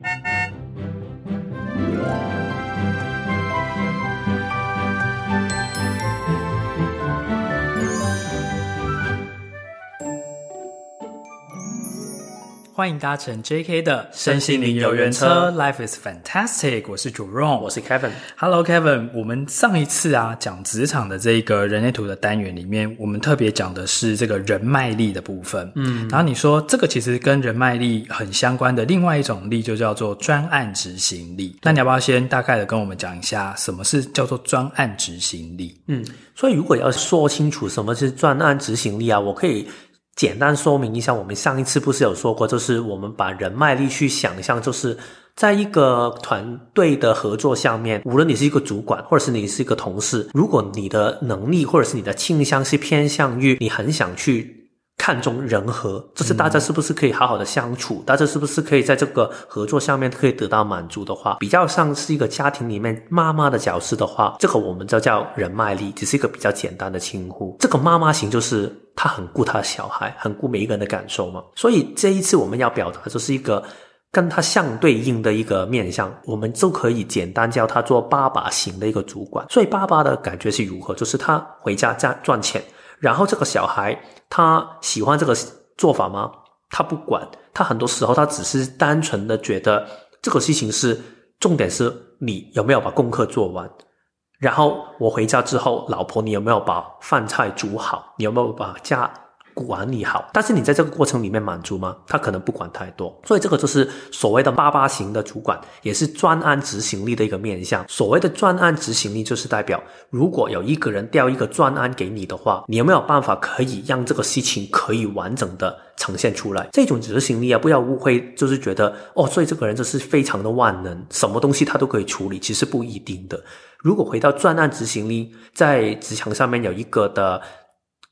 Thank you. 欢迎搭乘 JK 的身心灵游园车，Life is fantastic。我是 Jerome，我是 Kevin。Hello Kevin，我们上一次啊讲职场的这个人类图的单元里面，我们特别讲的是这个人脉力的部分。嗯，然后你说这个其实跟人脉力很相关的另外一种力就叫做专案执行力。那你要不要先大概的跟我们讲一下什么是叫做专案执行力？嗯，所以如果要说清楚什么是专案执行力啊，我可以。简单说明一下，我们上一次不是有说过，就是我们把人脉力去想象，就是在一个团队的合作下面，无论你是一个主管，或者是你是一个同事，如果你的能力或者是你的倾向是偏向于你很想去。看重人和，就是大家是不是可以好好的相处，大家是不是可以在这个合作上面可以得到满足的话，比较像是一个家庭里面妈妈的角色的话，这个我们就叫人脉力，只是一个比较简单的称呼。这个妈妈型就是她很顾她的小孩，很顾每一个人的感受嘛。所以这一次我们要表达就是一个跟他相对应的一个面相，我们就可以简单叫他做爸爸型的一个主管。所以爸爸的感觉是如何？就是他回家赚赚钱。然后这个小孩他喜欢这个做法吗？他不管，他很多时候他只是单纯的觉得这个事情是重点是你有没有把功课做完。然后我回家之后，老婆你有没有把饭菜煮好？你有没有把家管理好，但是你在这个过程里面满足吗？他可能不管太多，所以这个就是所谓的八八型的主管，也是专案执行力的一个面向。所谓的专案执行力，就是代表如果有一个人调一个专案给你的话，你有没有办法可以让这个事情可以完整的呈现出来？这种执行力啊，不要误会，就是觉得哦，所以这个人就是非常的万能，什么东西他都可以处理，其实不一定的。如果回到专案执行力，在职场上面有一个的。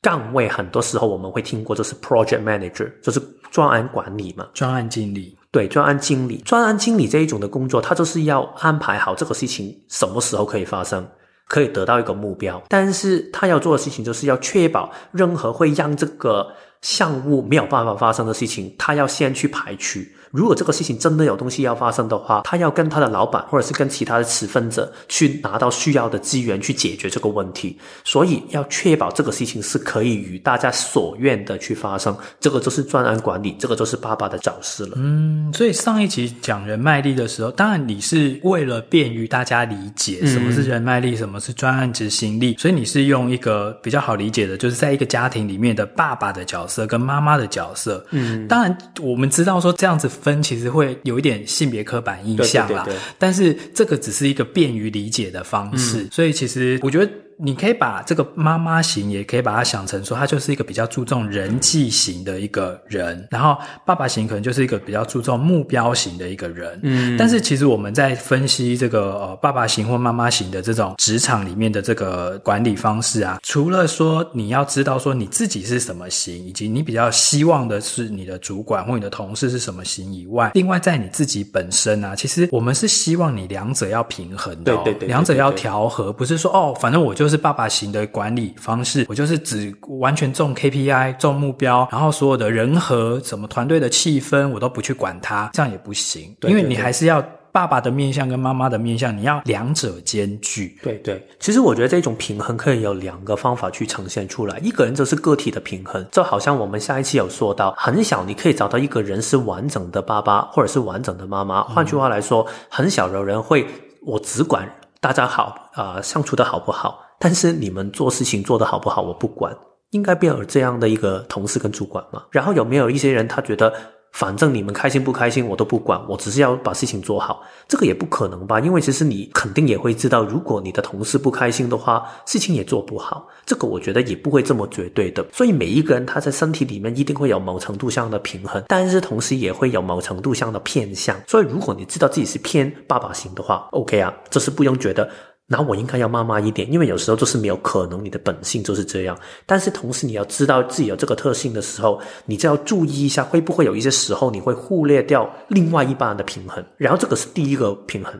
岗位很多时候我们会听过，就是 project manager，就是专案管理嘛，专案经理。对，专案经理，专案经理这一种的工作，他就是要安排好这个事情什么时候可以发生，可以得到一个目标。但是他要做的事情，就是要确保任何会让这个项目没有办法发生的事情，他要先去排除。如果这个事情真的有东西要发生的话，他要跟他的老板或者是跟其他的持份者去拿到需要的资源去解决这个问题，所以要确保这个事情是可以与大家所愿的去发生。这个就是专案管理，这个就是爸爸的找事了。嗯，所以上一集讲人脉力的时候，当然你是为了便于大家理解什么是人脉力，什么是专案执行力，所以你是用一个比较好理解的，就是在一个家庭里面的爸爸的角色跟妈妈的角色。嗯，当然我们知道说这样子。分其实会有一点性别刻板印象啦，对对对对，但是这个只是一个便于理解的方式，嗯，所以其实我觉得。你可以把这个妈妈型，也可以把它想成说，他就是一个比较注重人际型的一个人，然后爸爸型可能就是一个比较注重目标型的一个人。嗯，但是其实我们在分析这个呃爸爸型或妈妈型的这种职场里面的这个管理方式啊，除了说你要知道说你自己是什么型，以及你比较希望的是你的主管或你的同事是什么型以外，另外在你自己本身啊，其实我们是希望你两者要平衡的，哦，对对对，对，两者要调和，不是说哦，反正我就。就是爸爸型的管理方式，我就是只完全重 KPI、重目标，然后所有的人和什么团队的气氛，我都不去管它，这样也不行。对对对，因为你还是要爸爸的面相跟妈妈的面相，你要两者兼具。对对，其实我觉得这种平衡可以有两个方法去呈现出来。一个人就是个体的平衡，就好像我们下一期有说到，很小你可以找到一个人是完整的爸爸，或者是完整的妈妈。换句话来说，很小的人会我只管大家好啊、呃，相处的好不好。但是你们做事情做得好不好，我不管，应该不要有这样的一个同事跟主管嘛。然后有没有一些人，他觉得反正你们开心不开心我都不管，我只是要把事情做好，这个也不可能吧？因为其实你肯定也会知道，如果你的同事不开心的话，事情也做不好。这个我觉得也不会这么绝对的。所以每一个人他在身体里面一定会有某程度上的平衡，但是同时也会有某程度上的偏向。所以如果你知道自己是偏爸爸型的话，OK 啊，这是不用觉得。那我应该要慢慢一点，因为有时候就是没有可能，你的本性就是这样。但是同时你要知道自己有这个特性的时候，你就要注意一下，会不会有一些时候你会忽略掉另外一半的平衡。然后这个是第一个平衡，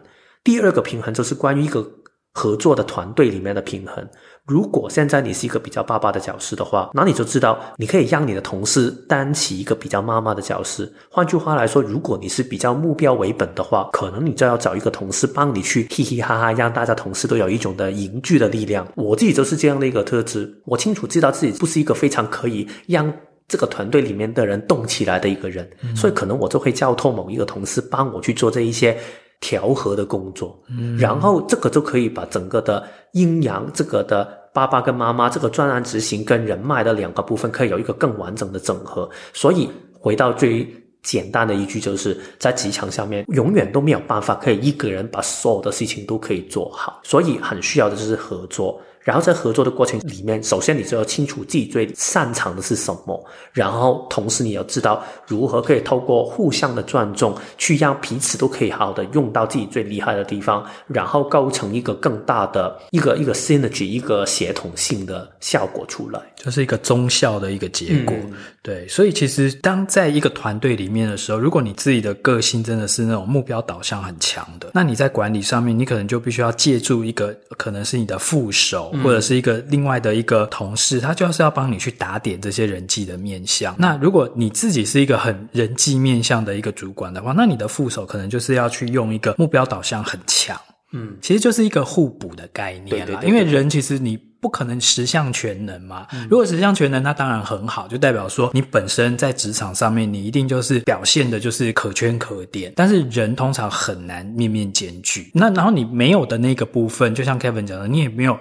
第二个平衡就是关于一个合作的团队里面的平衡。如果现在你是一个比较爸爸的角色的话，那你就知道你可以让你的同事担起一个比较妈妈的角色。换句话来说，如果你是比较目标为本的话，可能你就要找一个同事帮你去 嘻嘻哈哈，让大家同事都有一种的凝聚的力量。我自己就是这样的一个特质，我清楚知道自己不是一个非常可以让这个团队里面的人动起来的一个人，所以可能我就会交托某一个同事帮我去做这一些。调和的工作，嗯，然后这个就可以把整个的阴阳，这个的爸爸跟妈妈，这个专案执行跟人脉的两个部分，可以有一个更完整的整合。所以回到最简单的一句，就是在职场上面，永远都没有办法可以一个人把所有的事情都可以做好，所以很需要的就是合作。然后在合作的过程里面，首先你就要清楚自己最擅长的是什么，然后同时你要知道如何可以透过互相的尊重，去让彼此都可以好好的用到自己最厉害的地方，然后构成一个更大的一个一个 synergy 一个协同性的效果出来，就是一个综效的一个结果。对，所以其实当在一个团队里面的时候，如果你自己的个性真的是那种目标导向很强的，那你在管理上面，你可能就必须要借助一个可能是你的副手。或者是一个另外的一个同事，他就是要帮你去打点这些人际的面相。那如果你自己是一个很人际面相的一个主管的话，那你的副手可能就是要去用一个目标导向很强，嗯，其实就是一个互补的概念啦。对对对对，因为人其实你不可能十项全能嘛。嗯、如果十项全能，那当然很好，就代表说你本身在职场上面，你一定就是表现的就是可圈可点。但是人通常很难面面兼具。那然后你没有的那个部分，就像 Kevin 讲的，你也没有。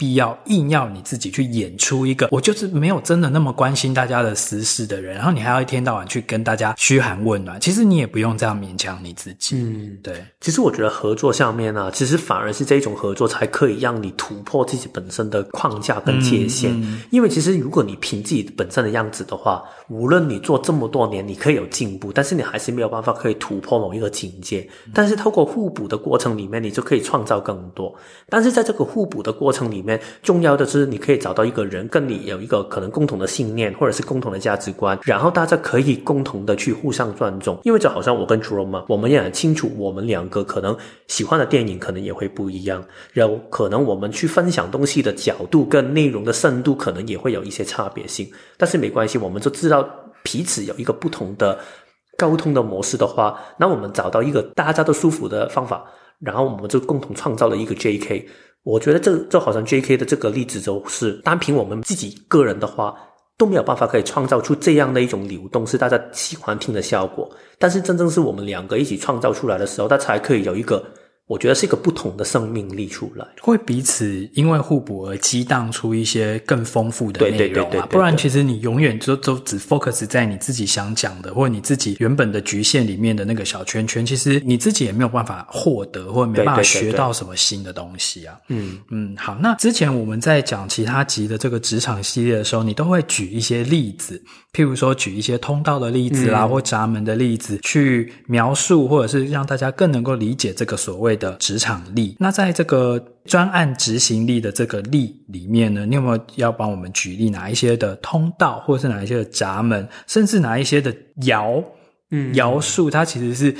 必要硬要你自己去演出一个，我就是没有真的那么关心大家的私事的人，然后你还要一天到晚去跟大家嘘寒问暖，其实你也不用这样勉强你自己。嗯，对。其实我觉得合作上面呢、啊，其实反而是这种合作才可以让你突破自己本身的框架跟界限。嗯嗯、因为其实如果你凭自己本身的样子的话，无论你做这么多年，你可以有进步，但是你还是没有办法可以突破某一个境界。但是透过互补的过程里面，你就可以创造更多。但是在这个互补的过程里面，重要的是，你可以找到一个人跟你有一个可能共同的信念，或者是共同的价值观，然后大家可以共同的去互相尊重。因为就好像我跟 Jerome 嘛，我们也很清楚，我们两个可能喜欢的电影可能也会不一样，然后可能我们去分享东西的角度跟内容的深度可能也会有一些差别性。但是没关系，我们就知道彼此有一个不同的沟通的模式的话，那我们找到一个大家都舒服的方法，然后我们就共同创造了一个 JK。我觉得这就好像 J.K. 的这个例子，就是单凭我们自己个人的话都没有办法可以创造出这样的一种流动，是大家喜欢听的效果。但是真正是我们两个一起创造出来的时候，它才可以有一个。我觉得是一个不同的生命力出来，会彼此因为互补而激荡出一些更丰富的内容啊。不然其实你永远就都只 focus 在你自己想讲的，或者你自己原本的局限里面的那个小圈圈，其实你自己也没有办法获得，或者没办法学到什么新的东西啊。嗯嗯，好，那之前我们在讲其他集的这个职场系列的时候，你都会举一些例子，譬如说举一些通道的例子啦，嗯、或闸门的例子，去描述或者是让大家更能够理解这个所谓的职场力，那在这个专案执行力的这个力里面呢，你有没有要帮我们举例哪一些的通道，或者是哪一些的闸门，甚至哪一些的摇，嗯，爻数，它其实是。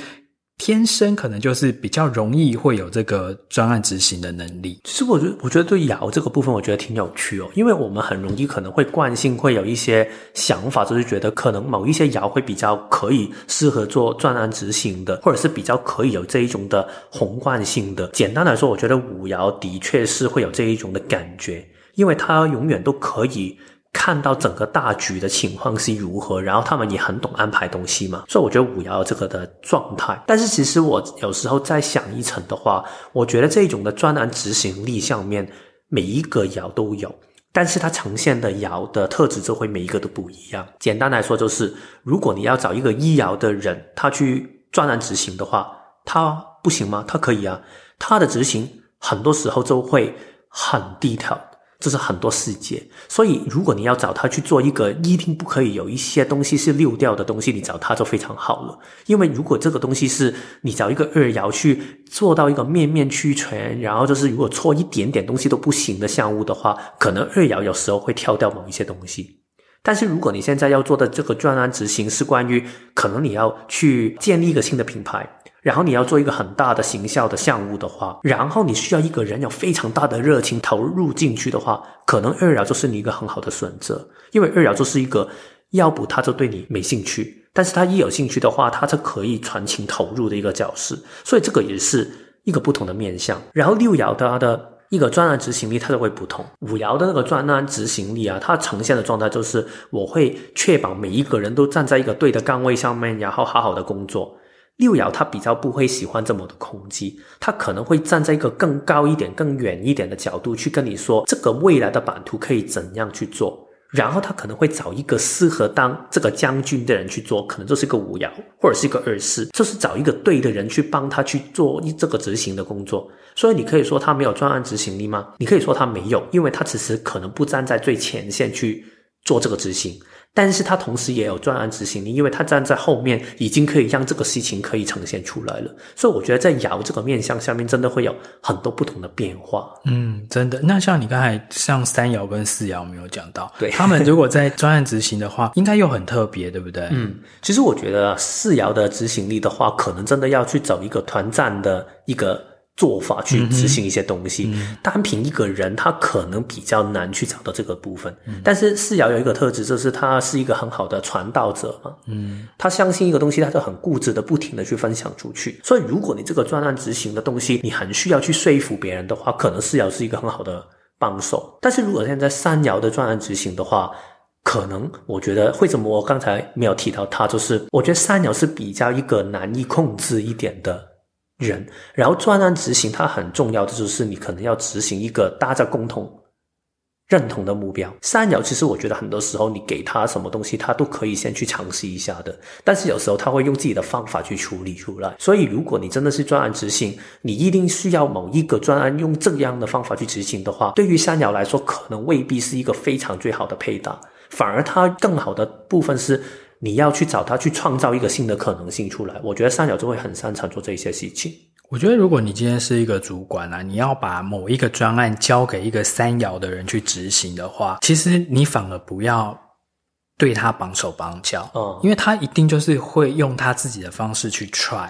天生可能就是比较容易会有这个专案执行的能力。其实我觉得，我觉得对爻这个部分，我觉得挺有趣哦，因为我们很容易可能会惯性会有一些想法，就是觉得可能某一些爻会比较可以适合做专案执行的，或者是比较可以有这一种的宏观性的。简单来说，我觉得五爻的确是会有这一种的感觉，因为它永远都可以。看到整个大局的情况是如何，然后他们也很懂安排东西嘛，所以我觉得五爻这个的状态。但是其实我有时候再想一层的话，我觉得这种的专案执行力上面每一个爻都有，但是它呈现的爻的特质就会每一个都不一样。简单来说就是，如果你要找一个一爻的人，他去专案执行的话，他不行吗？他可以啊，他的执行很多时候就会很低调。这是很多细节，所以如果你要找他去做一个，一定不可以有一些东西是溜掉的东西，你找他就非常好了。因为如果这个东西是你找一个二爻去做到一个面面俱全，然后就是如果错一点点东西都不行的项目的话，可能二爻有时候会跳掉某一些东西。但是如果你现在要做的这个专案执行是关于可能你要去建立一个新的品牌，然后你要做一个很大的行销的项目的话，然后你需要一个人有非常大的热情投入进去的话，可能二爻就是你一个很好的选择，因为二爻就是一个要不他就对你没兴趣，但是他一有兴趣的话，他就可以全情投入的一个角色，所以这个也是一个不同的面向。然后六爻的他的。一个专案执行力，它就会不同。五爻的那个专案执行力啊，它呈现的状态就是，我会确保每一个人都站在一个对的岗位上面，然后好好的工作。六爻他比较不会喜欢这么的空机，他可能会站在一个更高一点、更远一点的角度去跟你说，这个未来的版图可以怎样去做。然后他可能会找一个适合当这个将军的人去做，可能就是一个五爻或者是一个二四，就是找一个对的人去帮他去做这个执行的工作。所以你可以说他没有专案执行力吗？你可以说他没有，因为他其实可能不站在最前线去做这个执行。但是他同时也有专案执行力，因为他站在后面，已经可以让这个事情可以呈现出来了。所以我觉得在爻这个面向下面，真的会有很多不同的变化。嗯，真的。那像你刚才像三爻跟四爻没有讲到，对，他们如果在专案执行的话，应该又很特别，对不对？嗯，其实我觉得四爻的执行力的话，可能真的要去走一个团战的一个。做法去执行一些东西，单凭一个人，他可能比较难去找到这个部分。嗯、但是四爻有一个特质，就是他是一个很好的传道者嘛。嗯，他相信一个东西，他就很固执的，不停的去分享出去。所以，如果你这个专案执行的东西，你很需要去说服别人的话，可能四爻是一个很好的帮手。但是如果现在三爻的专案执行的话，可能我觉得为什么我刚才没有提到他，就是我觉得三爻是比较一个难以控制一点的。人，然后专案执行，它很重要的就是你可能要执行一个大家共同认同的目标。三爻其实我觉得很多时候你给他什么东西，他都可以先去尝试一下的，但是有时候他会用自己的方法去处理出来。所以如果你真的是专案执行，你一定需要某一个专案用这样的方法去执行的话，对于三爻来说，可能未必是一个非常最好的配搭，反而它更好的部分是。你要去找他去创造一个新的可能性出来，我觉得三角就会很擅长做这些事情。我觉得如果你今天是一个主管啊，你要把某一个专案交给一个三爻的人去执行的话，其实你反而不要对他绑手绑脚，嗯，因为他一定就是会用他自己的方式去 try。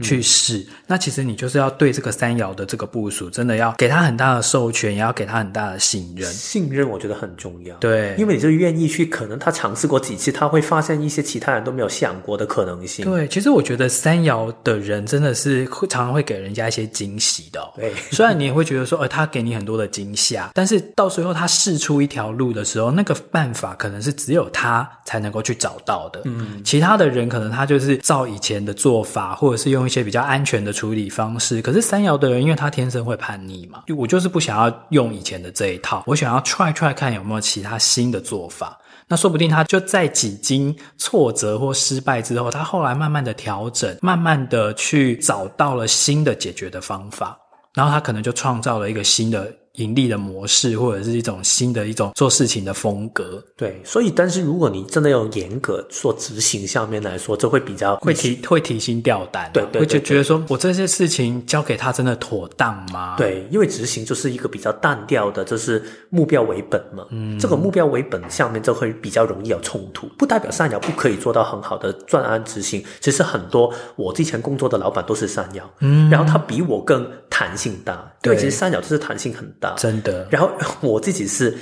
去试，那其实你就是要对这个三爻的这个部署，真的要给他很大的授权，也要给他很大的信任。信任我觉得很重要，对，因为你就愿意去，可能他尝试过几次，他会发现一些其他人都没有想过的可能性。对，其实我觉得三爻的人真的是会常常会给人家一些惊喜的哦。对，虽然你也会觉得说，呃，他给你很多的惊吓，但是到时候他试出一条路的时候，那个办法可能是只有他才能够去找到的。嗯，其他的人可能他就是照以前的做法，或者是用用一些比较安全的处理方式，可是三爻的人，因为他天生会叛逆嘛，就我就是不想要用以前的这一套，我想要 try try 看有没有其他新的做法。那说不定他就在几经挫折或失败之后，他后来慢慢的调整，慢慢的去找到了新的解决的方法，然后他可能就创造了一个新的。盈利的模式，或者是一种新的一种做事情的风格，对。所以，但是如果你真的要严格做执行上面来说，这会比较会提会提心吊胆，对，对，对，对，会就觉得说我这些事情交给他真的妥当吗？对，因为执行就是一个比较单调的，就是目标为本嘛。嗯，这个目标为本下面就会比较容易有冲突，不代表三爻不可以做到很好的专案执行。其实很多我之前工作的老板都是三爻，嗯，然后他比我更弹性大，对，其实三爻就是弹性很。真的，然后我自己是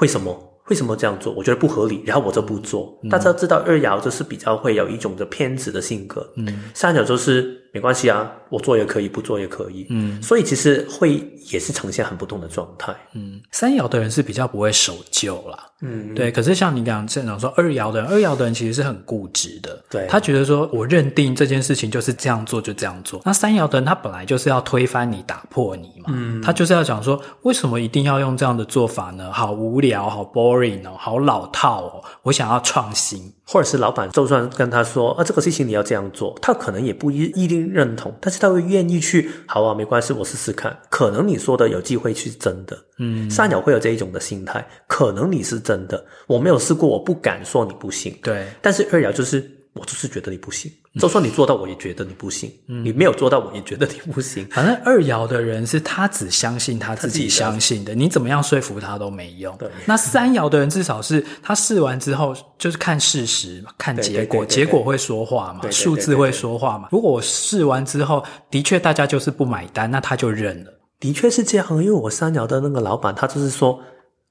为什么？为什么这样做？我觉得不合理，然后我就不做。嗯、大家知道二爻就是比较会有一种的偏执的性格，嗯，三爻就是没关系啊，我做也可以，不做也可以，嗯，所以其实会也是呈现很不同的状态，嗯，三爻的人是比较不会守旧啦。嗯，对。可是像你讲这种说二爻的人，二爻的人其实是很固执的。对，他觉得说我认定这件事情就是这样做就这样做。那三爻的人他本来就是要推翻你、打破你嘛。嗯，他就是要讲说，为什么一定要用这样的做法呢？好无聊，好 boring 哦，好老套哦。我想要创新，或者是老板就算跟他说啊，这个事情你要这样做，他可能也不一一定认同，但是他会愿意去。好啊，没关系，我试试看。可能你说的有机会是真的。嗯，三鸟会有这一种的心态，可能你是真的，我没有试过，我不敢说你不行。对，但是二爻就是我就是觉得你不行。就算你做到，我也觉得你不行。嗯，你没有做到，我也觉得你不行。反正二爻的人是他只相信他自己相信的，你怎么样说服他都没用。对。那三爻的人至少是他试完之后就是看事实嘛，看结果，结果会说话嘛，数字会说话嘛。如果我试完之后的确大家就是不买单，那他就认了。的确是这样，因为我三爻的那个老板，他就是说。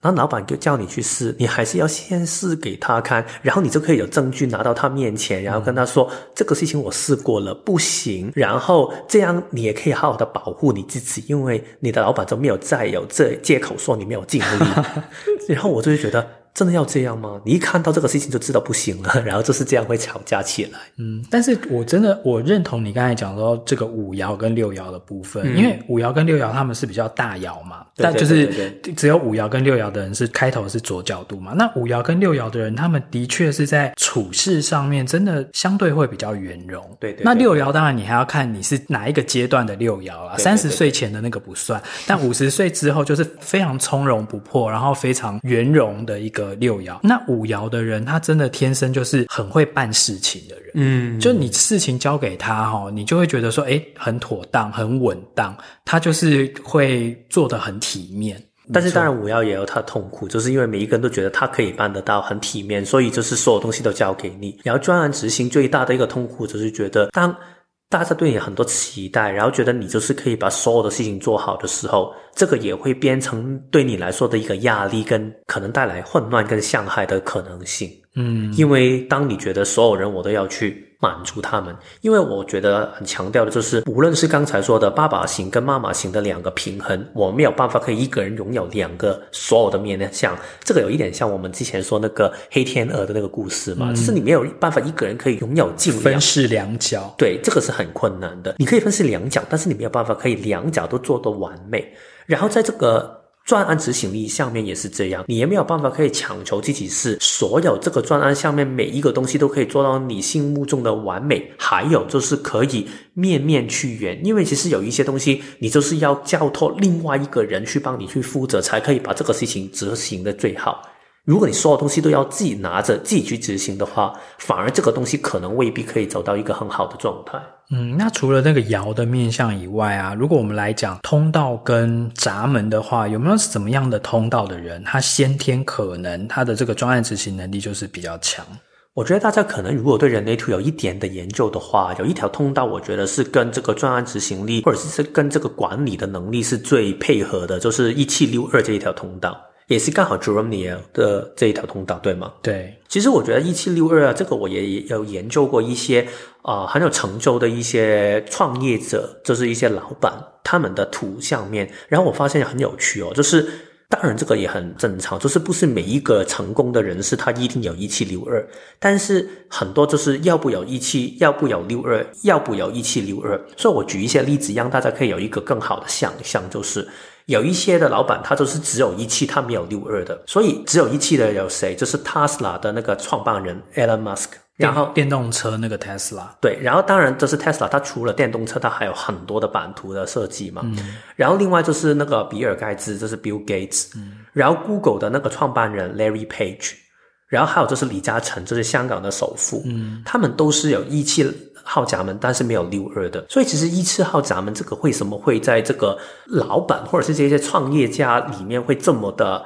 然后老板就叫你去试，你还是要先试给他看，然后你就可以有证据拿到他面前，然后跟他说、嗯、这个事情我试过了，不行。然后这样你也可以好好的保护你自己，因为你的老板就没有再有这借口说你没有尽力。然后我就会觉得。真的要这样吗？你一看到这个事情就知道不行了，然后就是这样会吵架起来。嗯，但是我真的我认同你刚才讲说这个五爻跟六爻的部分，嗯、因为五爻跟六爻他们是比较大爻嘛，但就是只有五爻跟六爻的人是开头是左角度嘛。那五爻跟六爻的人，他们的确是在处事上面真的相对会比较圆融。对，对对。那六爻当然你还要看你是哪一个阶段的六爻啦，三十岁前的那个不算，但五十岁之后就是非常从容不迫，然后非常圆融的一个。六爻，那五爻的人，他真的天生就是很会办事情的人。嗯，就你事情交给他哈，你就会觉得说，哎，很妥当，很稳当，他就是会做得很体面。但是当然，五爻也有他的痛苦，就是因为每一个人都觉得他可以办得到，很体面，所以就是所有东西都交给你。然后专案执行最大的一个痛苦，就是觉得当。大家对你很多期待，然后觉得你就是可以把所有的事情做好的时候，这个也会变成对你来说的一个压力，跟可能带来混乱跟伤害的可能性。嗯，因为当你觉得所有人我都要去。满足他们，因为我觉得很强调的就是，无论是刚才说的爸爸型跟妈妈型的两个平衡，我没有办法可以一个人拥有两个所有的面向。这个有一点像我们之前说那个黑天鹅的那个故事嘛，嗯、就是你没有办法一个人可以拥有尽分饰两角。对，这个是很困难的。你可以分饰两角，但是你没有办法可以两角都做得完美。然后在这个。专案执行力下面也是这样，你也没有办法可以强求自己是所有这个专案下面每一个东西都可以做到你心目中的完美，还有就是可以面面俱圆，因为其实有一些东西你就是要交托另外一个人去帮你去负责，才可以把这个事情执行的最好。如果你所有东西都要自己拿着自己去执行的话，反而这个东西可能未必可以走到一个很好的状态。嗯，那除了那个爻的面向以外啊，如果我们来讲通道跟闸门的话，有没有什么样的通道的人，他先天可能他的这个专案执行能力就是比较强？我觉得大家可能如果对人类图有一点的研究的话，有一条通道，我觉得是跟这个专案执行力，或者是跟这个管理的能力是最配合的，就是一七六二这一条通道。也是刚好 Niel 的这一条通道，对吗？对，其实我觉得一七六二啊，这个我也有研究过一些啊、呃、很有成就的一些创业者，就是一些老板他们的图像面，然后我发现很有趣哦，就是当然这个也很正常，就是不是每一个成功的人士他一定有一七六二，但是很多就是要不有一七，要不有六二，要不有一七六二，所以我举一些例子，让大家可以有一个更好的想象，就是。有一些的老板，他就是只有一汽，他没有六二的，所以只有一汽的有谁？就是 Tesla 的那个创办人 Elon Musk，然后电动车那个 Tesla，对，然后当然这是 Tesla，它除了电动车，它还有很多的版图的设计嘛。嗯，然后另外就是那个比尔盖茨，就是 Bill Gates，嗯，然后 Google 的那个创办人 Larry Page，然后还有就是李嘉诚，就是香港的首富，嗯，他们都是有一七。号闸门，但是没有六二的，所以其实一次号闸门这个为什么会在这个老板或者是这些创业家里面会这么的？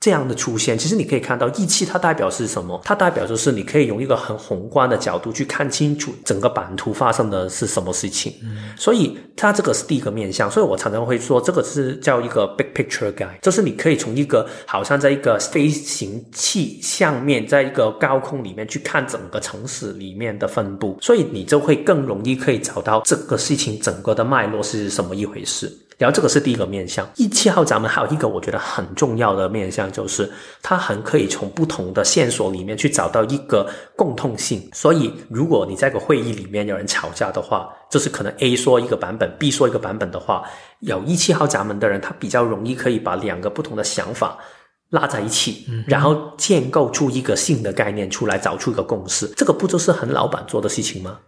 这样的出现，其实你可以看到，义气它代表是什么？它代表就是你可以用一个很宏观的角度去看清楚整个版图发生的是什么事情。嗯，所以它这个是第一个面向。所以我常常会说，这个是叫一个 big picture guy，就是你可以从一个好像在一个飞行器上面，在一个高空里面去看整个城市里面的分布，所以你就会更容易可以找到这个事情整个的脉络是什么一回事。然后这个是第一个面向，一七号闸门还有一个我觉得很重要的面向，就是它很可以从不同的线索里面去找到一个共通性。所以如果你在个会议里面有人吵架的话，就是可能 A 说一个版本，B 说一个版本的话，有一七号闸门的人，他比较容易可以把两个不同的想法拉在一起，然后建构出一个新的概念出来，找出一个共识。这个不就是很老板做的事情吗？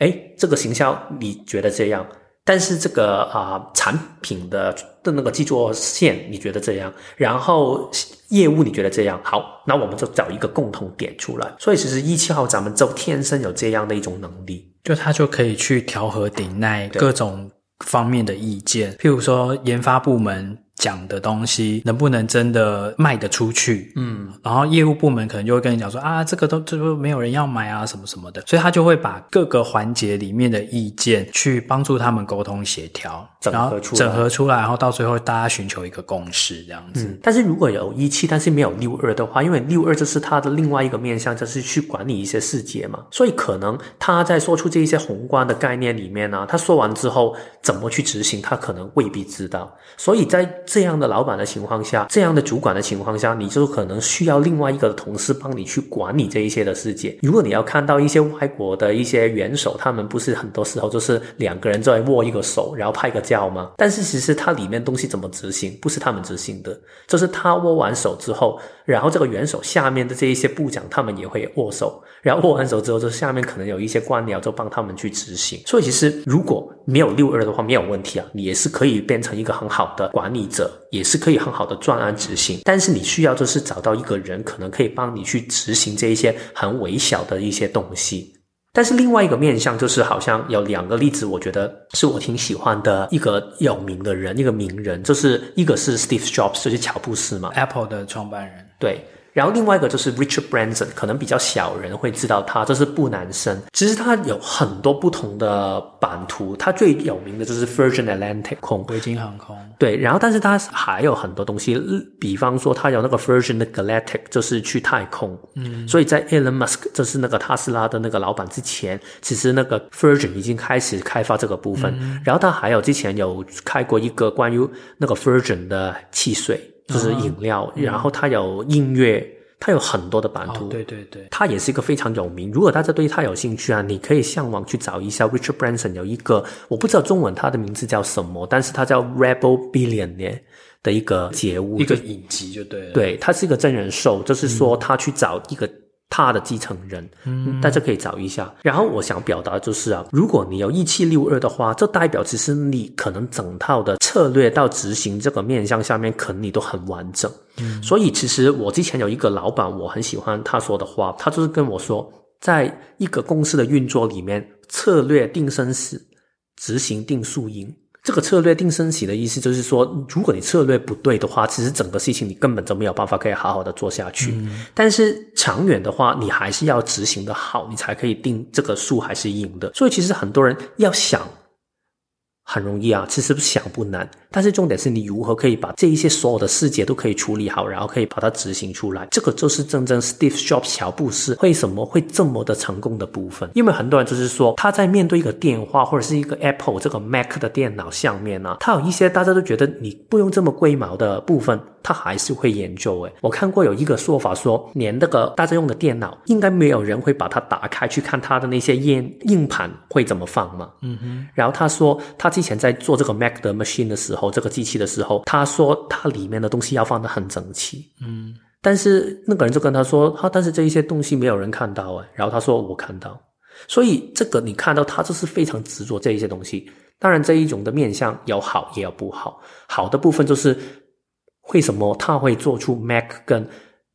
哎，这个行销你觉得这样？但是这个啊、呃、产品的的那个制作线你觉得这样，然后业务你觉得这样，好，那我们就找一个共同点出来。所以其实一七号咱们就天生有这样的一种能力，就他就可以去调和顶耐各种方面的意见，譬如说研发部门。讲的东西能不能真的卖得出去？嗯，然后业务部门可能就会跟你讲说啊，这个都这个没有人要买啊，什么什么的，所以他就会把各个环节里面的意见去帮助他们沟通协调，整合出来，整合出来，然后到最后大家寻求一个共识这样子。嗯，但是如果有一期，但是没有六二的话，因为六二就是他的另外一个面向，就是去管理一些细节嘛，所以可能他在说出这一些宏观的概念里面呢，他说完之后怎么去执行，他可能未必知道，所以在这样的老板的情况下，这样的主管的情况下，你就可能需要另外一个同事帮你去管理这一些的世界。如果你要看到一些外国的一些元首，他们不是很多时候就是两个人在握一个手，然后拍个照吗？但是其实它里面东西怎么执行，不是他们执行的，就是他握完手之后，然后这个元首下面的这一些部长，他们也会握手，然后握完手之后，就下面可能有一些官僚就帮他们去执行。所以其实如果没有六二的话，没有问题啊，你也是可以变成一个很好的管理者。也是可以很好的专案执行，但是你需要就是找到一个人，可能可以帮你去执行这一些很微小的一些东西。但是另外一个面向就是，好像有两个例子，我觉得是我挺喜欢的一个有名的人，一个名人，就是一个是 Steve Jobs，就是乔布斯嘛，Apple 的创办人，对。然后另外一个就是 Richard Branson，可能比较小人会知道他，这是布男生。其实他有很多不同的版图，他最有名的就是 Virgin Atlantic 空，维京航空。对，然后但是他还有很多东西，比方说他有那个 Virgin 的 Galactic，就是去太空。嗯，所以在 Elon Musk，就是那个特斯拉的那个老板之前，其实那个 Virgin 已经开始开发这个部分。嗯，然后他还有之前有开过一个关于那个 Virgin 的汽水。就是饮料，嗯、然后它有音乐，它有很多的版图。哦、对对对，它也是一个非常有名。如果大家对它有兴趣啊，你可以上网去找一下 Richard Branson 有一个，我不知道中文它的名字叫什么，但是它叫 Rebel Billionaire 的一个节目，一个影集就对了。对，它是一个真人秀，就是说他去找一个。嗯他的继承人，嗯，大家可以找一下。然后我想表达的就是啊，如果你有一七六二的话，这代表其实你可能整套的策略到执行这个面向下面，可能你都很完整。嗯，所以其实我之前有一个老板，我很喜欢他说的话，他就是跟我说，在一个公司的运作里面，策略定生死，执行定输赢。这个策略定生死的意思就是说，如果你策略不对的话，其实整个事情你根本就没有办法可以好好的做下去。嗯、但是长远的话，你还是要执行的好，你才可以定这个数还是赢的。所以其实很多人要想。很容易啊，其实想不难，但是重点是你如何可以把这一些所有的细节都可以处理好，然后可以把它执行出来。这个就是真正 Steve Jobs 乔布斯为什么会这么的成功的部分。因为很多人就是说他在面对一个电话或者是一个 Apple 这个 Mac 的电脑上面呢、啊，他有一些大家都觉得你不用这么龟毛的部分。他还是会研究诶，我看过有一个说法说，连那个大家用的电脑，应该没有人会把它打开去看它的那些硬硬盘会怎么放嘛。嗯哼。然后他说，他之前在做这个 Mac 的 machine 的时候，这个机器的时候，他说他里面的东西要放得很整齐。嗯。但是那个人就跟他说，他但是这一些东西没有人看到哎。然后他说我看到，所以这个你看到他就是非常执着这一些东西。当然这一种的面相有好也有不好，好的部分就是。为什么他会做出 Mac 跟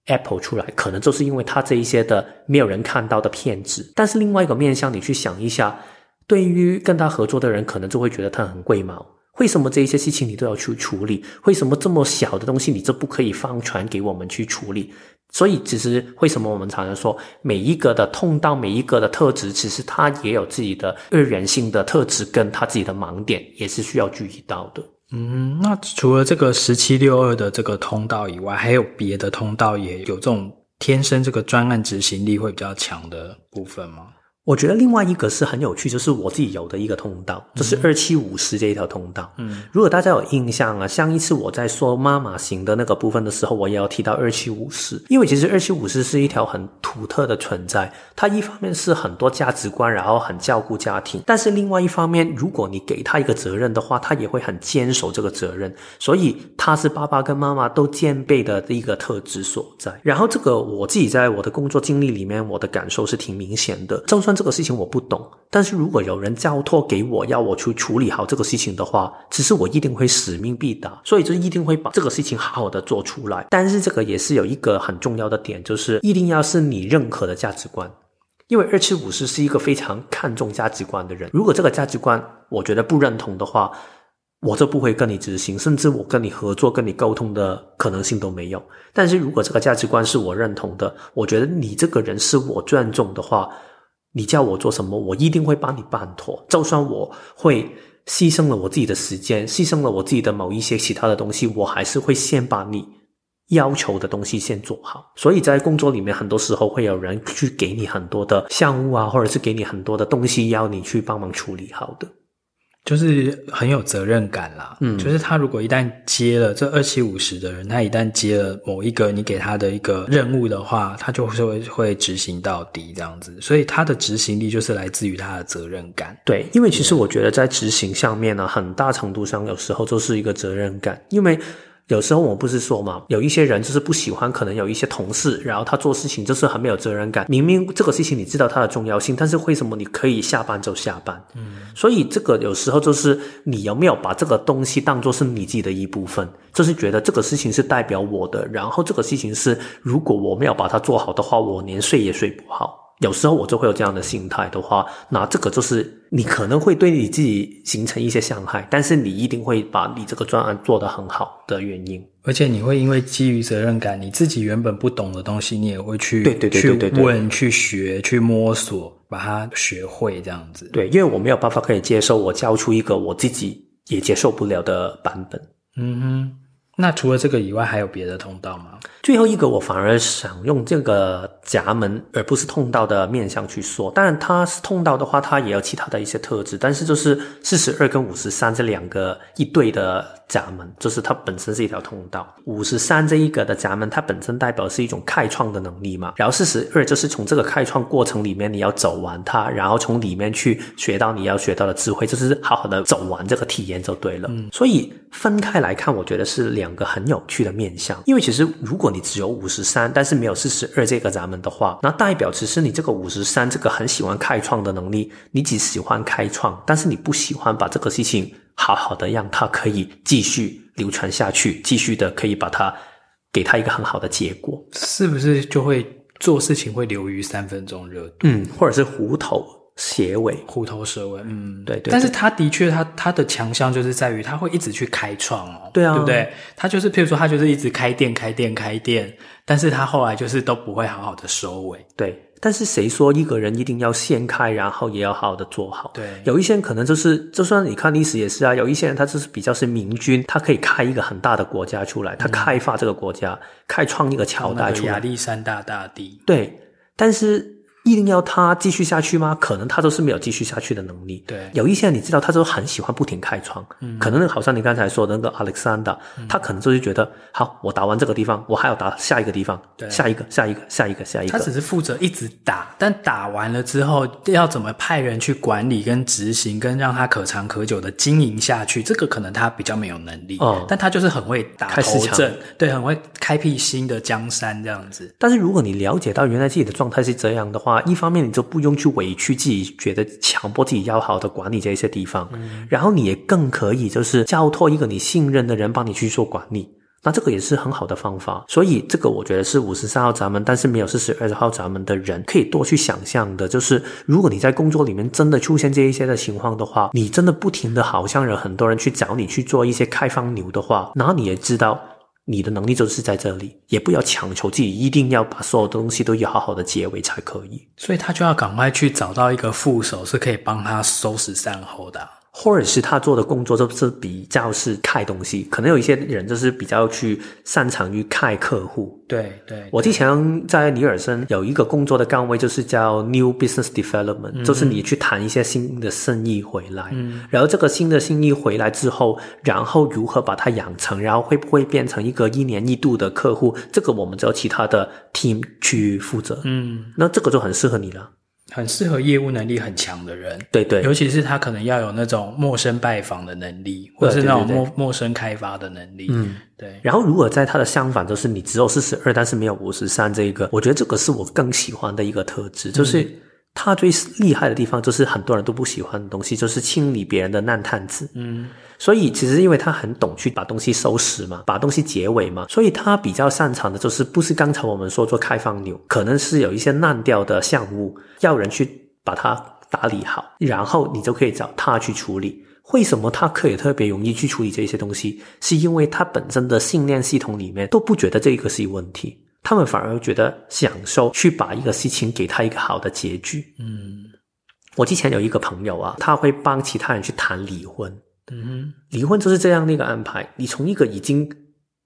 Apple 出来？可能就是因为他这一些的没有人看到的骗子。但是另外一个面向，你去想一下，对于跟他合作的人，可能就会觉得他很贵毛。为什么这些事情你都要去处理？为什么这么小的东西你就不可以放传给我们去处理？所以其实为什么我们常常说，每一个的通道，每一个的特质，其实它也有自己的二元性的特质，跟他自己的盲点，也是需要注意到的。嗯，那除了这个十七六二的这个通道以外，还有别的通道也有这种天生这个专案执行力会比较强的部分吗？我觉得另外一个是很有趣，就是我自己有的一个通道，就是二七五十这一条通道。嗯，如果大家有印象啊，上一次我在说妈妈型的那个部分的时候，我也要提到二七五十，因为其实二七五十是一条很独特的存在。它一方面是很多价值观，然后很照顾家庭，但是另外一方面，如果你给他一个责任的话，他也会很坚守这个责任。所以他是爸爸跟妈妈都兼备的一个特质所在。然后这个我自己在我的工作经历里面，我的感受是挺明显的，就算。这个事情我不懂，但是如果有人交托给我，要我去处理好这个事情的话，其实我一定会使命必达，所以就一定会把这个事情好好的做出来。但是这个也是有一个很重要的点，就是一定要是你认可的价值观，因为二七武士是一个非常看重价值观的人。如果这个价值观我觉得不认同的话，我就不会跟你执行，甚至我跟你合作、跟你沟通的可能性都没有。但是如果这个价值观是我认同的，我觉得你这个人是我尊重的话，你叫我做什么，我一定会帮你办妥。就算我会牺牲了我自己的时间，牺牲了我自己的某一些其他的东西，我还是会先把你要求的东西先做好。所以在工作里面，很多时候会有人去给你很多的项目啊，或者是给你很多的东西要你去帮忙处理好的。就是很有责任感啦，嗯，就是他如果一旦接了这二七五十的人，他一旦接了某一个你给他的一个任务的话，他就会会执行到底这样子，所以他的执行力就是来自于他的责任感。对，因为其实我觉得在执行上面呢，很大程度上有时候就是一个责任感，因为。有时候我不是说嘛，有一些人就是不喜欢，可能有一些同事，然后他做事情就是很没有责任感。明明这个事情你知道它的重要性，但是为什么你可以下班就下班？嗯，所以这个有时候就是你有没有把这个东西当做是你自己的一部分，就是觉得这个事情是代表我的，然后这个事情是如果我没有把它做好的话，我连睡也睡不好。有时候我就会有这样的心态的话，那这个就是你可能会对你自己形成一些伤害，但是你一定会把你这个专案做得很好的原因。而且你会因为基于责任感，你自己原本不懂的东西，你也会去对对对对对对去问、去学、去摸索，把它学会这样子。对，因为我没有办法可以接受我教出一个我自己也接受不了的版本。嗯哼。那除了这个以外，还有别的通道吗？最后一个，我反而想用这个闸门而不是通道的面向去说。当然，它是通道的话，它也有其他的一些特质。但是，就是四十二跟五十三这两个一对的闸门，就是它本身是一条通道。五十三这一个的闸门，它本身代表是一种开创的能力嘛。然后四十二就是从这个开创过程里面，你要走完它，然后从里面去学到你要学到的智慧，就是好好的走完这个体验就对了。嗯，所以分开来看，我觉得是两。两个很有趣的面相，因为其实如果你只有五十三，但是没有四十二这个闸门的话，那代表其实你这个五十三这个很喜欢开创的能力，你只喜欢开创，但是你不喜欢把这个事情好好的让它可以继续流传下去，继续的可以把它给它一个很好的结果，是不是就会做事情会流于三分钟热度，嗯，或者是糊头。蛇尾，虎头蛇尾，嗯，对对。但是他的确，他他的强项就是在于他会一直去开创哦，对啊，对不对？他就是，譬如说，他就是一直开店、开店、开店，但是他后来就是都不会好好的收尾，对。但是谁说一个人一定要先开，然后也要好好的做好？对，有一些人可能就是，就算你看历史也是啊，有一些人他就是比较是明君，他可以开一个很大的国家出来，他开发这个国家，嗯、开创一个朝代出来，亚历山大大帝，对，但是。一定要他继续下去吗？可能他都是没有继续下去的能力。对，有一些你知道，他都很喜欢不停开创。嗯，可能好像你刚才说的那个 Alexander，嗯，他可能就是觉得，好，我打完这个地方，我还要打下一个地方，对，下一个，下一个，下一个，下一个。他只是负责一直打，但打完了之后，要怎么派人去管理跟执行，跟让他可长可久的经营下去，这个可能他比较没有能力。哦，但他就是很会打头阵，对，很会开辟新的江山这样子。但是如果你了解到原来自己的状态是这样的话，啊一方面你就不用去委屈自己，觉得强迫自己要好的管理这一些地方，然后你也更可以就是交托一个你信任的人帮你去做管理，那这个也是很好的方法。所以这个我觉得是五十三号闸门，但是没有四十二号闸门的人可以多去想象的，就是如果你在工作里面真的出现这一些的情况的话，你真的不停的好像有很多人去找你去做一些开放牛的话，然后你也知道。你的能力就是在这里，也不要强求自己一定要把所有东西都要好好的结尾才可以。所以他就要赶快去找到一个副手，是可以帮他收拾善后的。或者是他做的工作就是比较是开东西，可能有一些人就是比较去擅长于开客户。对对，我之前在尼尔森有一个工作的岗位，就是叫 New Business Development，嗯，就是你去谈一些新的生意回来，嗯，然后这个新的生意回来之后，然后如何把它养成，然后会不会变成一个一年一度的客户，这个我们只有其他的 team 去负责。嗯，那这个就很适合你了。很适合业务能力很强的人，对对，尤其是他可能要有那种陌生拜访的能力，或者是那种陌陌生开发的能力，嗯，对。然后如果在他的相反，就是你只有四十二，但是没有五十三这一个，我觉得这个是我更喜欢的一个特质，就是他最厉害的地方就是很多人都不喜欢的东西，就是清理别人的烂摊子。嗯，所以其实因为他很懂去把东西收拾嘛，把东西结尾嘛，所以他比较擅长的就是不是刚才我们说做开放钮，可能是有一些烂掉的项目要人去把它打理好，然后你就可以找他去处理。为什么他可以特别容易去处理这些东西？是因为他本身的信念系统里面都不觉得这个是问题。他们反而觉得享受去把一个事情给他一个好的结局。嗯，我之前有一个朋友啊，他会帮其他人去谈离婚。嗯，离婚就是这样的一个安排。你从一个已经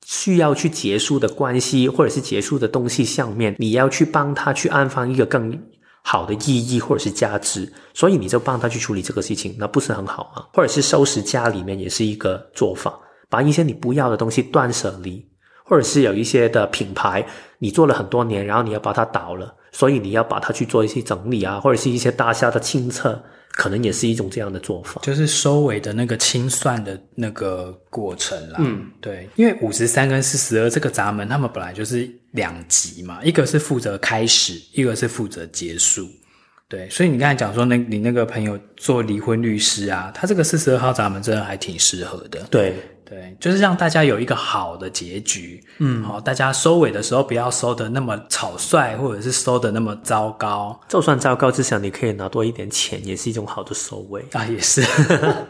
需要去结束的关系或者是结束的东西上面，你要去帮他去安放一个更好的意义或者是价值，所以你就帮他去处理这个事情，那不是很好吗？或者是收拾家里面也是一个做法，把一些你不要的东西断舍离。或者是有一些的品牌，你做了很多年，然后你要把它倒了，所以你要把它去做一些整理啊，或者是一些大厦的清册，可能也是一种这样的做法，就是收尾的那个清算的那个过程啦。嗯，对，因为五十三跟四十二这个闸门，他们本来就是两级嘛，一个是负责开始，一个是负责结束。对，所以你刚才讲说，那你那个朋友做离婚律师啊，他这个四十二号闸门真的还挺适合的。对。对，就是让大家有一个好的结局，嗯，好，大家收尾的时候不要收的那么草率，或者是收的那么糟糕。就算糟糕，至少你可以拿多一点钱，也是一种好的收尾啊，也是。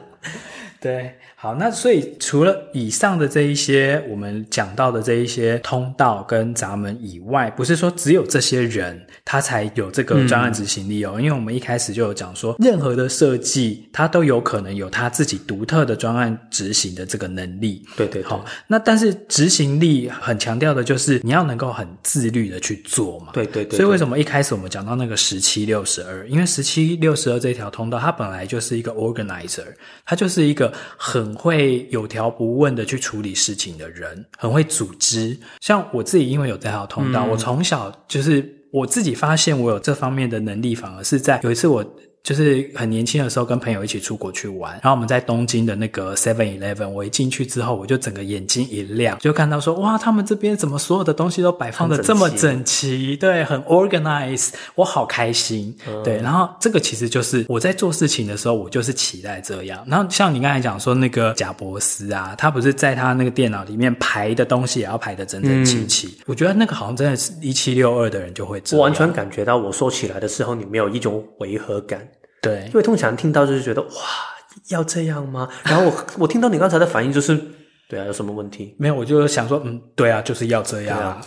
对。好，那所以除了以上的这一些我们讲到的这一些通道跟闸门以外，不是说只有这些人他才有这个专案执行力哦，嗯、因为我们一开始就有讲说，任何的设计它都有可能有他自己独特的专案执行的这个能力。对对，对，好，那但是执行力很强调的就是你要能够很自律的去做嘛。对对，对对，所以为什么一开始我们讲到那个十七六十二？因为十七六十二这条通道它本来就是一个 organizer，它就是一个很。很会有条不紊的去处理事情的人，很会组织。像我自己，因为有这条通道，嗯、我从小就是我自己发现我有这方面的能力，反而是在有一次我。就是很年轻的时候，跟朋友一起出国去玩，然后我们在东京的那个 Seven Eleven，我一进去之后，我就整个眼睛一亮，就看到说，哇，他们这边怎么所有的东西都摆放的这么整齐？对，很 organized，我好开心。嗯、对，然后这个其实就是我在做事情的时候，我就是期待这样。然后像你刚才讲说那个贾伯斯啊，他不是在他那个电脑里面排的东西也要排的整整齐齐。嗯、我觉得那个好像真的是一七六二的人就会这样，我完全感觉到我说起来的时候，你没有一种违和感。对，因为通常听到就是觉得哇，要这样吗？然后我 我听到你刚才的反应就是，对啊，有什么问题？没有，我就想说，嗯，对啊，就是要这样。啊、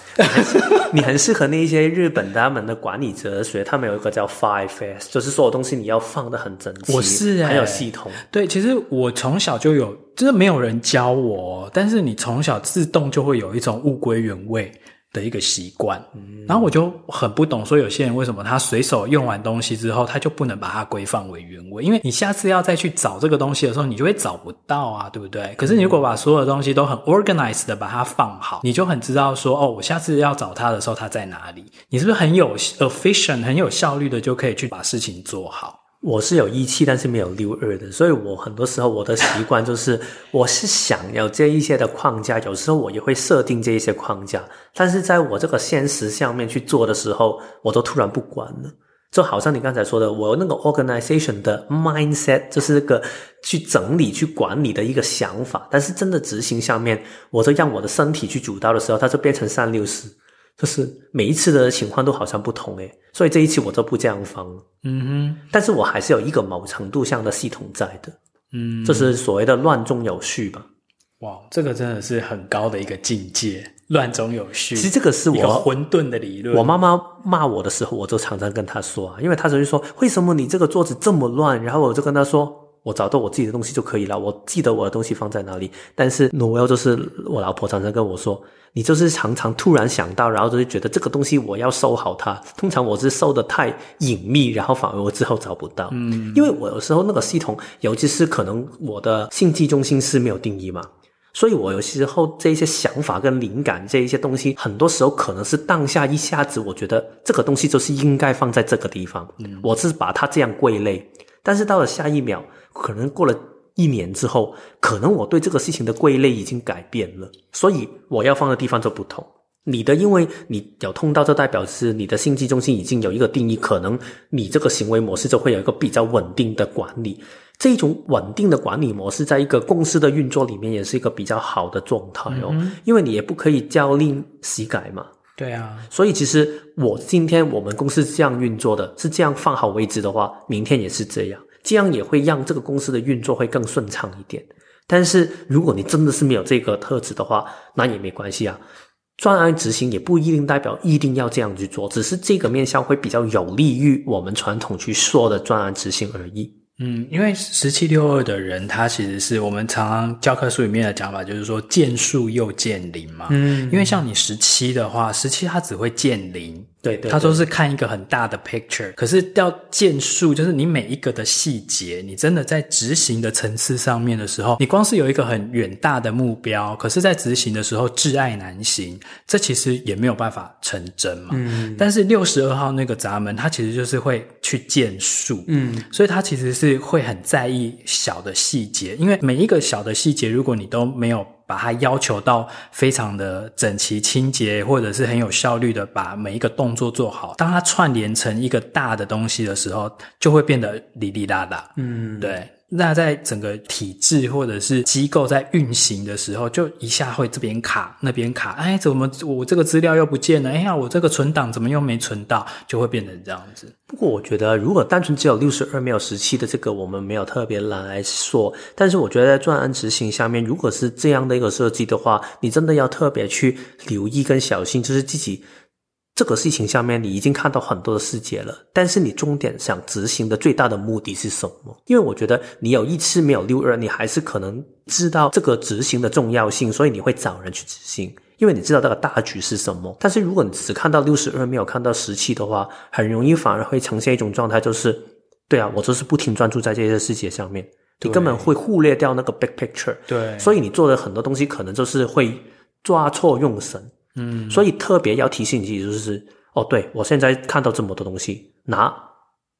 你很适合那一些日本他们的管理哲学，他们有一个叫 Five S，就是所有东西你要放得很整齐，我是、欸、很有系统。对，其实我从小就有，就是没有人教我，但是你从小自动就会有一种物归原位的一个习惯，然后我就很不懂，说有些人为什么他随手用完东西之后，他就不能把它归放为原位？因为你下次要再去找这个东西的时候，你就会找不到啊，对不对？可是你如果把所有的东西都很 organized 的把它放好，你就很知道说，哦，我下次要找它的时候，它在哪里？你是不是很有 efficient、很有效率的就可以去把事情做好？我是有一七，但是没有六二的，所以我很多时候我的习惯就是，我是想要这一些的框架，有时候我也会设定这一些框架，但是在我这个现实上面去做的时候，我都突然不管了，就好像你刚才说的，我那个 organization 的 mindset 就是个去整理、去管理的一个想法，但是真的执行上面，我就让我的身体去主导的时候，它就变成三六四。就是每一次的情况都好像不同诶，所以这一期我都不这样放。嗯哼，但是我还是有一个某程度上的系统在的。嗯，这是所谓的乱中有序吧？哇，这个真的是很高的一个境界，乱中有序。其实这个是我混沌的理论。我妈妈骂我的时候，我就常常跟她说啊，因为她总是说，为什么你这个桌子这么乱？然后我就跟她说，我找到我自己的东西就可以了，我记得我的东西放在哪里。但是 Noelle 就是我老婆常常跟我说。你就是常常突然想到，然后就是觉得这个东西我要收好它。通常我是收得太隐秘，然后反而我之后找不到。嗯，因为我有时候那个系统，尤其是可能我的信息中心是没有定义嘛，所以我有时候这一些想法跟灵感这一些东西，很多时候可能是当下一下子我觉得这个东西就是应该放在这个地方，嗯，我是把它这样归类，但是到了下一秒，可能过了。一年之后，可能我对这个事情的归类已经改变了，所以我要放的地方就不同。你的，因为你有通道，就代表是你的信息中心已经有一个定义，可能你这个行为模式就会有一个比较稳定的管理。这种稳定的管理模式，在一个公司的运作里面，也是一个比较好的状态哦。嗯、因为你也不可以教令洗改嘛。对啊。所以其实我今天我们公司是这样运作的，是这样放好位置的话，明天也是这样，这样也会让这个公司的运作会更顺畅一点。但是如果你真的是没有这个特质的话，那也没关系啊。专案执行也不一定代表一定要这样去做，只是这个面向会比较有利于我们传统去说的专案执行而已。嗯，因为十七六二的人，他其实是我们常常教科书里面的讲法，就是说见树又见林嘛。嗯，因为像你十七的话，十七他只会见林。对，对对，他说是看一个很大的 picture，可是要建树，就是你每一个的细节，你真的在执行的层次上面的时候，你光是有一个很远大的目标，可是在执行的时候挚爱难行，这其实也没有办法成真嘛。嗯，但是六十二号那个闸门，它其实就是会去建树，嗯，所以他其实是会很在意小的细节，因为每一个小的细节，如果你都没有。把它要求到非常的整齐清洁，或者是很有效率的把每一个动作做好。当它串联成一个大的东西的时候，就会变得哩哩啦啦。嗯，对。那在整个体制或者是机构在运行的时候，就一下会这边卡那边卡，哎，怎么我这个资料又不见了？哎呀，我这个存档怎么又没存到？就会变成这样子。不过我觉得，如果单纯只有六十二没有十七的这个，我们没有特别来说。但是我觉得在专案执行下面，如果是这样的一个设计的话，你真的要特别去留意跟小心，就是自己。这个事情下面，你已经看到很多的细节了，但是你重点想执行的最大的目的是什么？因为我觉得你有一次没有六二，你还是可能知道这个执行的重要性，所以你会找人去执行，因为你知道这个大局是什么。但是如果你只看到六十二，没有看到十七的话，很容易反而会呈现一种状态，就是对啊，我就是不停专注在这些细节上面，你根本会忽略掉那个 big picture。对，所以你做的很多东西可能就是会抓错用神。嗯，所以特别要提醒自己，就是哦，对，我现在看到这么多东西，那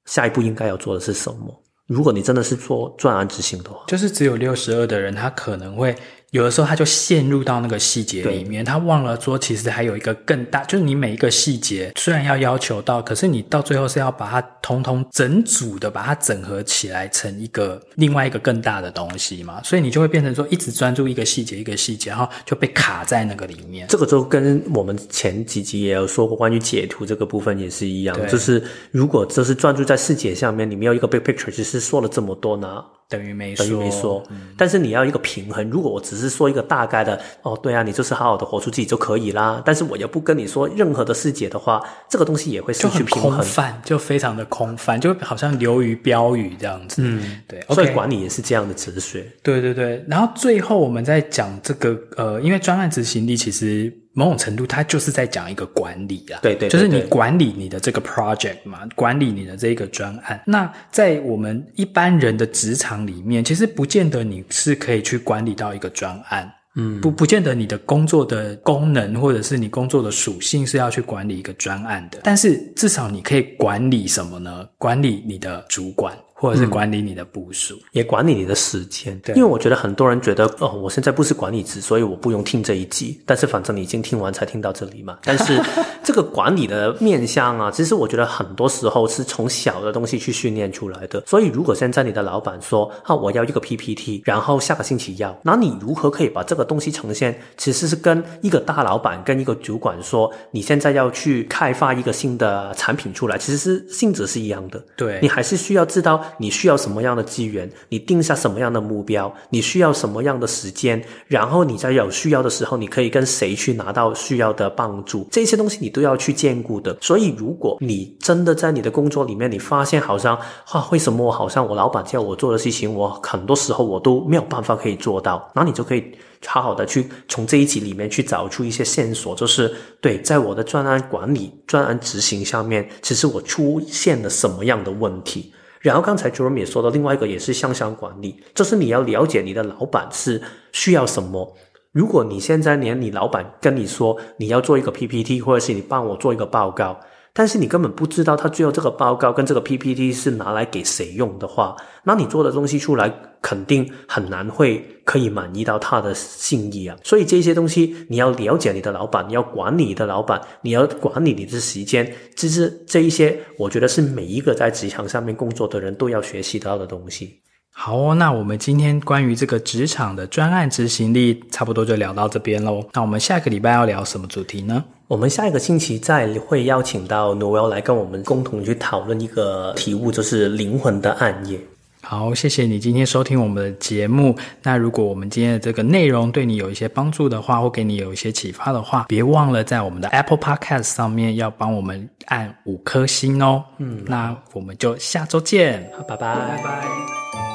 下一步应该要做的是什么？如果你真的是做专案执行的话，就是只有六十二的人，他可能会。有的时候他就陷入到那个细节里面，他忘了说，其实还有一个更大，就是你每一个细节虽然要要求到，可是你到最后是要把它通通整组的把它整合起来成一个另外一个更大的东西嘛，所以你就会变成说一直专注一个细节一个细节，然后就被卡在那个里面。这个就跟我们前几集也有说过关于解图这个部分也是一样，就是如果就是专注在细节上面，你没有一个 big picture，其实说了这么多呢。等于没说，等于没说。嗯，但是你要一个平衡。如果我只是说一个大概的，哦，对啊，你就是好好的活出自己就可以啦。但是我又不跟你说任何的细节的话，这个东西也会失去平衡，空泛，就非常的空泛，就好像流于标语这样子。嗯，对。所以管理也是这样的哲学。对对对。然后最后我们在讲这个，呃，因为专案执行力其实。某种程度，它就是在讲一个管理啊，对对，对，就是你管理你的这个 project 嘛，管理你的这个专案。那在我们一般人的职场里面，其实不见得你是可以去管理到一个专案，嗯，不不见得你的工作的功能或者是你工作的属性是要去管理一个专案的。但是至少你可以管理什么呢？管理你的主管。或者是管理你的部署，嗯，也管理你的时间。对，因为我觉得很多人觉得，哦，我现在不是管理职，所以我不用听这一集。但是反正你已经听完才听到这里嘛。但是 这个管理的面向啊，其实我觉得很多时候是从小的东西去训练出来的。所以如果现在你的老板说，啊，我要一个 PPT，然后下个星期要，那你如何可以把这个东西呈现？其实是跟一个大老板跟一个主管说，你现在要去开发一个新的产品出来，其实是性质是一样的。对，你还是需要知道。你需要什么样的资源？你定下什么样的目标？你需要什么样的时间？然后你在有需要的时候，你可以跟谁去拿到需要的帮助？这些东西你都要去兼顾的。所以，如果你真的在你的工作里面，你发现好像啊，为什么我好像我老板叫我做的事情，我很多时候我都没有办法可以做到，那你就可以。好好的去从这一集里面去找出一些线索，就是对，在我的专案管理、专案执行上面，其实我出现了什么样的问题。然后刚才 Jerome 也说到，另外一个也是向上管理，就是你要了解你的老板是需要什么。如果你现在连你老板跟你说你要做一个 PPT，或者是你帮我做一个报告，但是你根本不知道他最后这个报告跟这个 PPT 是拿来给谁用的话，那你做的东西出来肯定很难会可以满意到他的心意啊。所以这些东西你要了解你的老板，你要管理你的老板，你要管理你的时间，这是这一些，我觉得是每一个在职场上面工作的人都要学习到的东西。好哦，那我们今天关于这个职场的专案执行力，差不多就聊到这边喽。那我们下个礼拜要聊什么主题呢？我们下一个星期再会邀请到 Noel 来跟我们共同去讨论一个题目，就是灵魂的暗夜。好，谢谢你今天收听我们的节目。那如果我们今天的这个内容对你有一些帮助的话，或给你有一些启发的话，别忘了在我们的 Apple Podcast 上面要帮我们按五颗星哦。嗯，那我们就下周见，好，拜拜，拜拜。